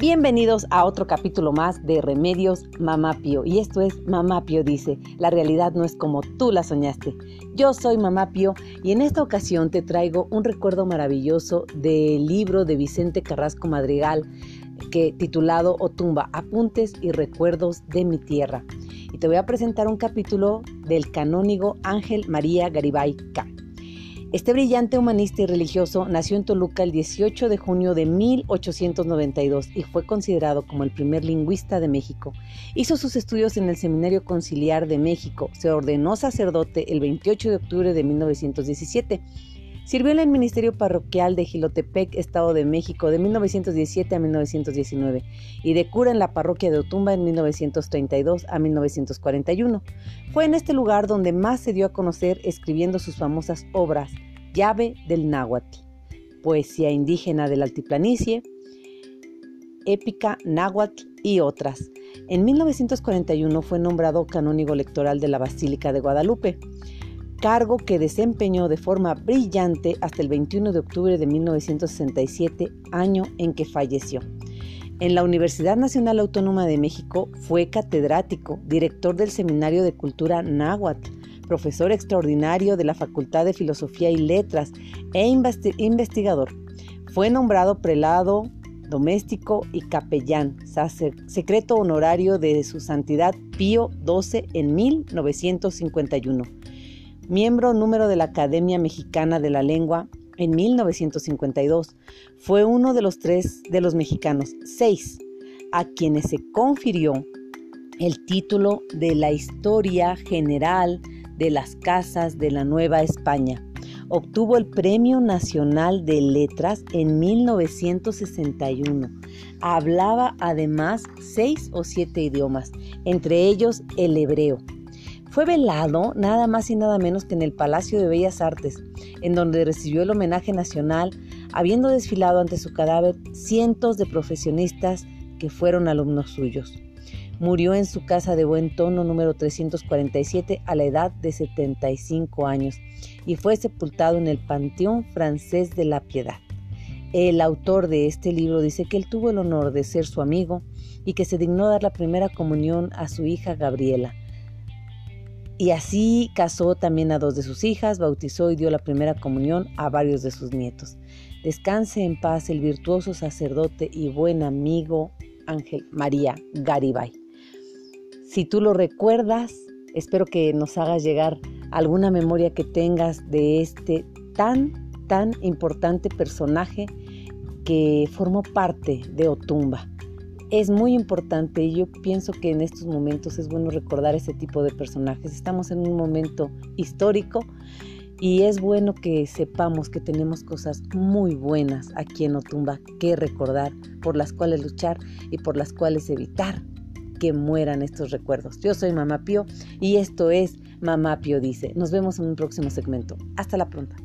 Bienvenidos a otro capítulo más de Remedios Mamá Pío. Y esto es Mamá Pío dice, la realidad no es como tú la soñaste. Yo soy Mamá Pío y en esta ocasión te traigo un recuerdo maravilloso del libro de Vicente Carrasco Madrigal que titulado Otumba, Apuntes y Recuerdos de mi Tierra. Y te voy a presentar un capítulo del canónigo Ángel María Garibay K. Este brillante humanista y religioso nació en Toluca el 18 de junio de 1892 y fue considerado como el primer lingüista de México. Hizo sus estudios en el Seminario Conciliar de México, se ordenó sacerdote el 28 de octubre de 1917 Sirvió en el Ministerio Parroquial de Gilotepec, Estado de México, de 1917 a 1919 y de cura en la parroquia de Otumba en 1932 a 1941. Fue en este lugar donde más se dio a conocer escribiendo sus famosas obras Llave del Náhuatl, Poesía indígena del Altiplanicie, Épica Náhuatl y otras. En 1941 fue nombrado canónigo electoral de la Basílica de Guadalupe cargo que desempeñó de forma brillante hasta el 21 de octubre de 1967, año en que falleció. En la Universidad Nacional Autónoma de México fue catedrático, director del Seminario de Cultura Náhuatl, profesor extraordinario de la Facultad de Filosofía y Letras e investigador. Fue nombrado prelado doméstico y capellán, secreto honorario de su santidad Pío XII en 1951 miembro número de la Academia Mexicana de la Lengua en 1952. Fue uno de los tres de los mexicanos, seis, a quienes se confirió el título de la Historia General de las Casas de la Nueva España. Obtuvo el Premio Nacional de Letras en 1961. Hablaba además seis o siete idiomas, entre ellos el hebreo. Fue velado nada más y nada menos que en el Palacio de Bellas Artes, en donde recibió el homenaje nacional, habiendo desfilado ante su cadáver cientos de profesionistas que fueron alumnos suyos. Murió en su casa de Buen Tono número 347 a la edad de 75 años y fue sepultado en el Panteón Francés de la Piedad. El autor de este libro dice que él tuvo el honor de ser su amigo y que se dignó dar la primera comunión a su hija Gabriela, y así casó también a dos de sus hijas, bautizó y dio la primera comunión a varios de sus nietos. Descanse en paz el virtuoso sacerdote y buen amigo Ángel María Garibay. Si tú lo recuerdas, espero que nos hagas llegar alguna memoria que tengas de este tan, tan importante personaje que formó parte de Otumba es muy importante y yo pienso que en estos momentos es bueno recordar ese tipo de personajes. Estamos en un momento histórico y es bueno que sepamos que tenemos cosas muy buenas aquí en Otumba que recordar, por las cuales luchar y por las cuales evitar que mueran estos recuerdos. Yo soy Mamá Pío y esto es Mamá Pío Dice. Nos vemos en un próximo segmento. Hasta la pronta.